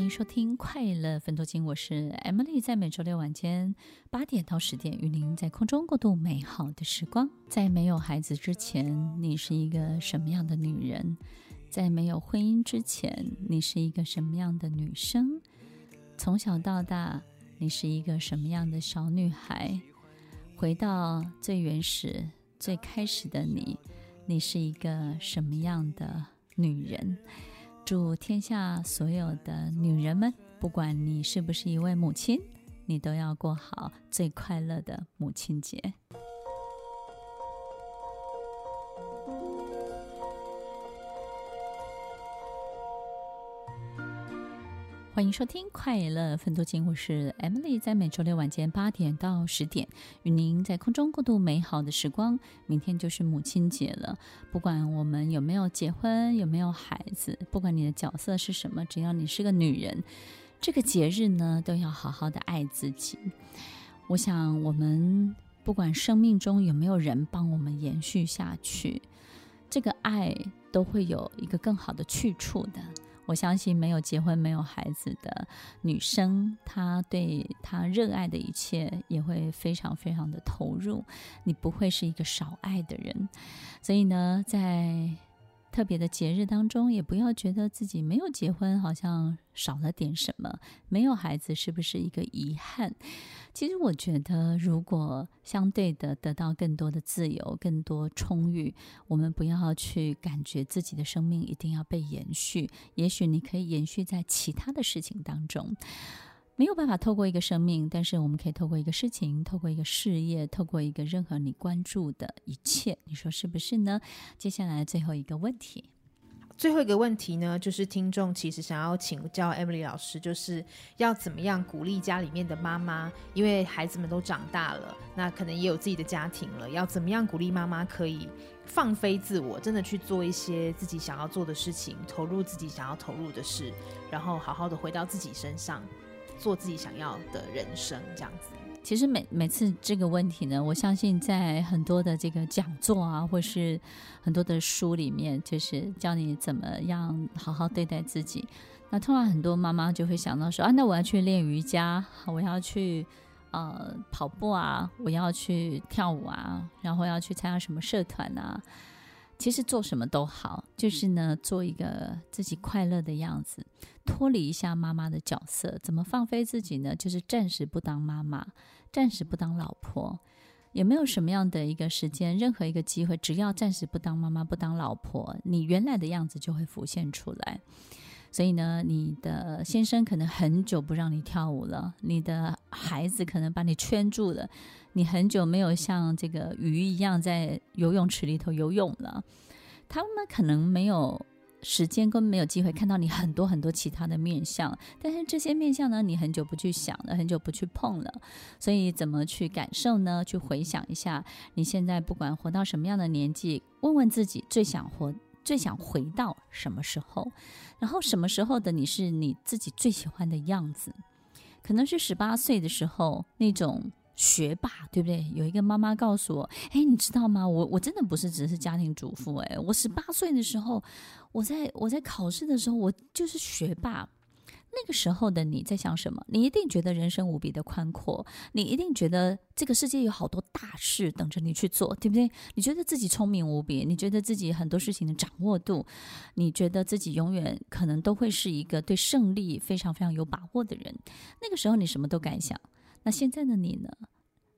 欢迎收听快乐分多金，我是 Emily，在每周六晚间八点到十点，与您在空中过渡美好的时光。在没有孩子之前，你是一个什么样的女人？在没有婚姻之前，你是一个什么样的女生？从小到大，你是一个什么样的小女孩？回到最原始、最开始的你，你是一个什么样的女人？祝天下所有的女人们，不管你是不是一位母亲，你都要过好最快乐的母亲节。欢迎收听《快乐分多金》，我是 Emily，在每周六晚间八点到十点，与您在空中过度美好的时光。明天就是母亲节了，不管我们有没有结婚，有没有孩子，不管你的角色是什么，只要你是个女人，这个节日呢，都要好好的爱自己。我想，我们不管生命中有没有人帮我们延续下去，这个爱都会有一个更好的去处的。我相信没有结婚、没有孩子的女生，她对她热爱的一切也会非常非常的投入。你不会是一个少爱的人，所以呢，在特别的节日当中，也不要觉得自己没有结婚好像少了点什么，没有孩子是不是一个遗憾？其实我觉得，如果相对的得到更多的自由、更多充裕，我们不要去感觉自己的生命一定要被延续。也许你可以延续在其他的事情当中。没有办法透过一个生命，但是我们可以透过一个事情，透过一个事业，透过一个任何你关注的一切，你说是不是呢？接下来最后一个问题，最后一个问题呢，就是听众其实想要请教 Emily 老师，就是要怎么样鼓励家里面的妈妈，因为孩子们都长大了，那可能也有自己的家庭了，要怎么样鼓励妈妈可以放飞自我，真的去做一些自己想要做的事情，投入自己想要投入的事，然后好好的回到自己身上。做自己想要的人生，这样子。其实每每次这个问题呢，我相信在很多的这个讲座啊，或是很多的书里面，就是教你怎么样好好对待自己。那通常很多妈妈就会想到说啊，那我要去练瑜伽，我要去呃跑步啊，我要去跳舞啊，然后要去参加什么社团啊。其实做什么都好，就是呢，做一个自己快乐的样子，脱离一下妈妈的角色。怎么放飞自己呢？就是暂时不当妈妈，暂时不当老婆，也没有什么样的一个时间，任何一个机会，只要暂时不当妈妈、不当老婆，你原来的样子就会浮现出来。所以呢，你的先生可能很久不让你跳舞了，你的孩子可能把你圈住了，你很久没有像这个鱼一样在游泳池里头游泳了，他们可能没有时间，根本没有机会看到你很多很多其他的面相，但是这些面相呢，你很久不去想了，很久不去碰了，所以怎么去感受呢？去回想一下，你现在不管活到什么样的年纪，问问自己最想活。最想回到什么时候？然后什么时候的你是你自己最喜欢的样子？可能是十八岁的时候那种学霸，对不对？有一个妈妈告诉我：“哎，你知道吗？我我真的不是只是家庭主妇，哎，我十八岁的时候，我在我在考试的时候，我就是学霸。”那个时候的你在想什么？你一定觉得人生无比的宽阔，你一定觉得这个世界有好多大事等着你去做，对不对？你觉得自己聪明无比，你觉得自己很多事情的掌握度，你觉得自己永远可能都会是一个对胜利非常非常有把握的人。那个时候你什么都敢想。那现在的你呢？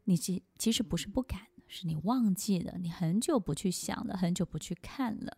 你其其实不是不敢，是你忘记了，你很久不去想了，很久不去看了。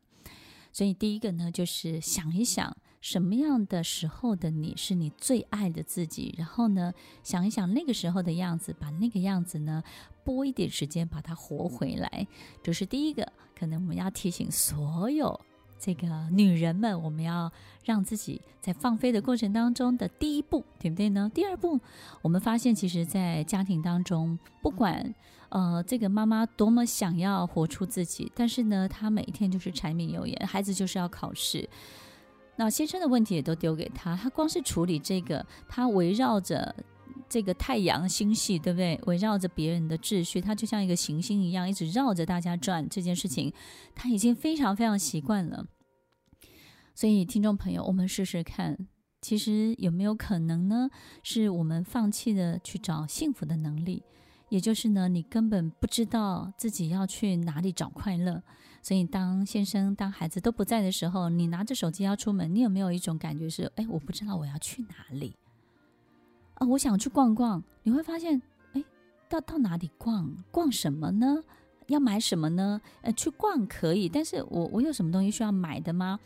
所以第一个呢，就是想一想。什么样的时候的你是你最爱的自己？然后呢，想一想那个时候的样子，把那个样子呢，拨一点时间把它活回来。这是第一个，可能我们要提醒所有这个女人们，我们要让自己在放飞的过程当中的第一步，对不对呢？第二步，我们发现其实，在家庭当中，不管呃这个妈妈多么想要活出自己，但是呢，她每天就是柴米油盐，孩子就是要考试。那先生的问题也都丢给他，他光是处理这个，他围绕着这个太阳星系，对不对？围绕着别人的秩序，他就像一个行星一样，一直绕着大家转。这件事情他已经非常非常习惯了。所以，听众朋友，我们试试看，其实有没有可能呢？是我们放弃了去找幸福的能力，也就是呢，你根本不知道自己要去哪里找快乐。所以，当先生、当孩子都不在的时候，你拿着手机要出门，你有没有一种感觉是：哎，我不知道我要去哪里啊？我想去逛逛，你会发现，哎，到到哪里逛？逛什么呢？要买什么呢？呃，去逛可以，但是我我有什么东西需要买的吗？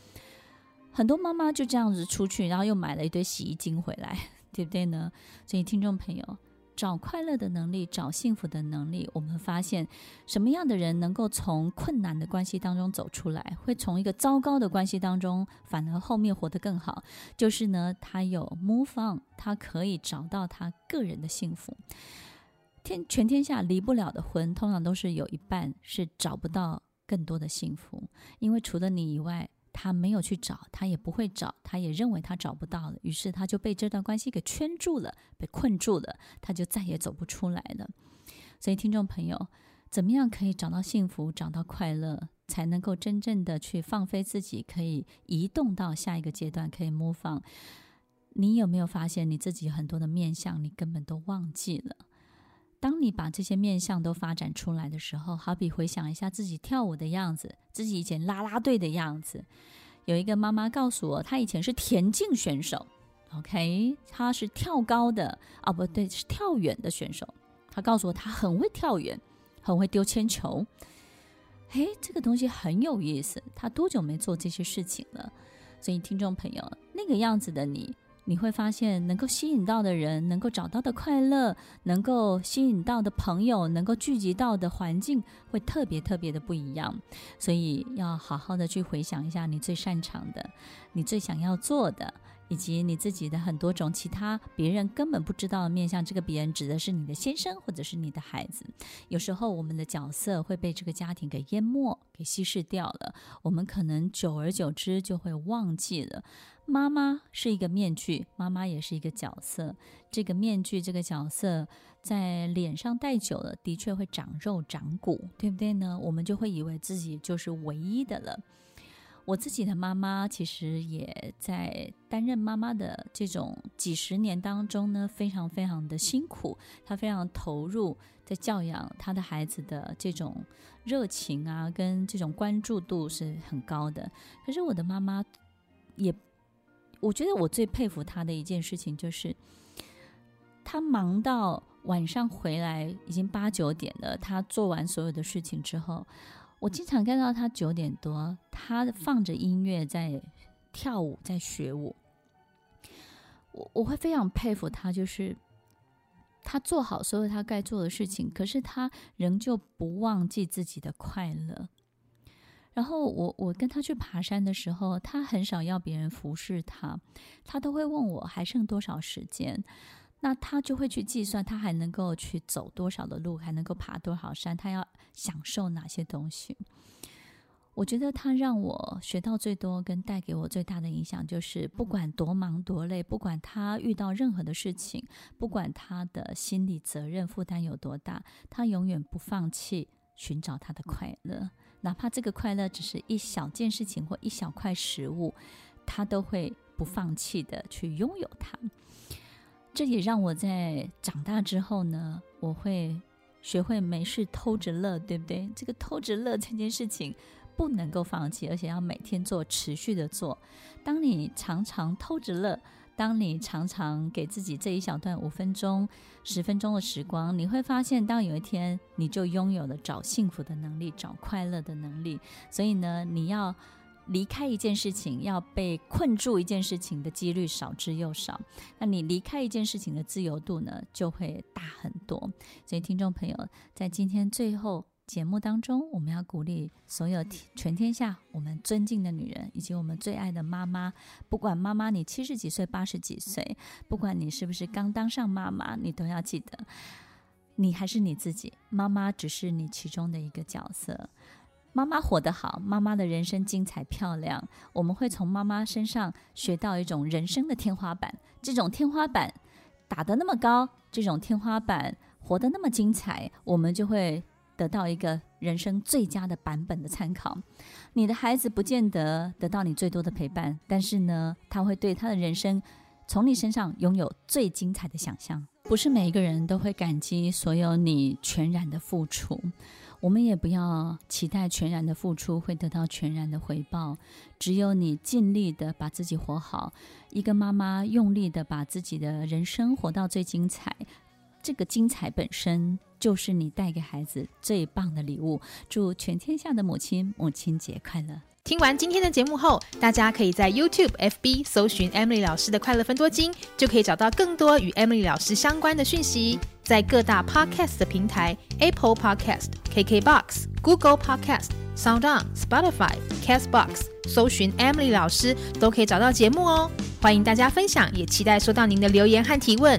很多妈妈就这样子出去，然后又买了一堆洗衣精回来，对不对呢？所以，听众朋友，找快乐的能力，找幸福的能力，我们发现什么样的人能够从困难的关系当中走出来，会从一个糟糕的关系当中，反而后面活得更好。就是呢，他有 move on，他可以找到他个人的幸福。天，全天下离不了的婚，通常都是有一半是找不到更多的幸福，因为除了你以外。他没有去找，他也不会找，他也认为他找不到了，于是他就被这段关系给圈住了，被困住了，他就再也走不出来了。所以，听众朋友，怎么样可以找到幸福，找到快乐，才能够真正的去放飞自己，可以移动到下一个阶段，可以 move on？你有没有发现你自己很多的面相，你根本都忘记了？当你把这些面相都发展出来的时候，好比回想一下自己跳舞的样子，自己以前啦啦队的样子。有一个妈妈告诉我，她以前是田径选手，OK，她是跳高的，啊，不对，是跳远的选手。她告诉我，她很会跳远，很会丢铅球。嘿，这个东西很有意思。她多久没做这些事情了？所以，听众朋友，那个样子的你。你会发现，能够吸引到的人，能够找到的快乐，能够吸引到的朋友，能够聚集到的环境，会特别特别的不一样。所以，要好好的去回想一下你最擅长的，你最想要做的。以及你自己的很多种其他别人根本不知道的面向，这个别人指的是你的先生或者是你的孩子。有时候我们的角色会被这个家庭给淹没、给稀释掉了，我们可能久而久之就会忘记了。妈妈是一个面具，妈妈也是一个角色。这个面具、这个角色在脸上戴久了，的确会长肉长骨，对不对呢？我们就会以为自己就是唯一的了。我自己的妈妈其实也在担任妈妈的这种几十年当中呢，非常非常的辛苦。她非常投入在教养她的孩子的这种热情啊，跟这种关注度是很高的。可是我的妈妈也，我觉得我最佩服他的一件事情就是，他忙到晚上回来已经八九点了，他做完所有的事情之后。我经常看到他九点多，他放着音乐在跳舞，在学舞。我我会非常佩服他，就是他做好所有他该做的事情，可是他仍旧不忘记自己的快乐。然后我我跟他去爬山的时候，他很少要别人服侍他，他都会问我还剩多少时间。那他就会去计算，他还能够去走多少的路，还能够爬多少山，他要享受哪些东西。我觉得他让我学到最多，跟带给我最大的影响，就是不管多忙多累，不管他遇到任何的事情，不管他的心理责任负担有多大，他永远不放弃寻找他的快乐，哪怕这个快乐只是一小件事情或一小块食物，他都会不放弃的去拥有它。这也让我在长大之后呢，我会学会没事偷着乐，对不对？这个偷着乐这件事情不能够放弃，而且要每天做，持续的做。当你常常偷着乐，当你常常给自己这一小段五分钟、十分钟的时光，你会发现，当有一天你就拥有了找幸福的能力、找快乐的能力。所以呢，你要。离开一件事情，要被困住一件事情的几率少之又少。那你离开一件事情的自由度呢，就会大很多。所以，听众朋友，在今天最后节目当中，我们要鼓励所有全天下我们尊敬的女人，以及我们最爱的妈妈。不管妈妈你七十几岁、八十几岁，不管你是不是刚当上妈妈，你都要记得，你还是你自己。妈妈只是你其中的一个角色。妈妈活得好，妈妈的人生精彩漂亮。我们会从妈妈身上学到一种人生的天花板。这种天花板打得那么高，这种天花板活得那么精彩，我们就会得到一个人生最佳的版本的参考。你的孩子不见得得到你最多的陪伴，但是呢，他会对他的人生从你身上拥有最精彩的想象。不是每一个人都会感激所有你全然的付出，我们也不要期待全然的付出会得到全然的回报。只有你尽力的把自己活好，一个妈妈用力的把自己的人生活到最精彩，这个精彩本身就是你带给孩子最棒的礼物。祝全天下的母亲母亲节快乐！听完今天的节目后，大家可以在 YouTube、FB 搜寻 Emily 老师的快乐分多金，就可以找到更多与 Emily 老师相关的讯息。在各大 Podcast 的平台，Apple Podcast、KKBox、Google Podcast、SoundOn、Spotify、Castbox 搜寻 Emily 老师，都可以找到节目哦。欢迎大家分享，也期待收到您的留言和提问。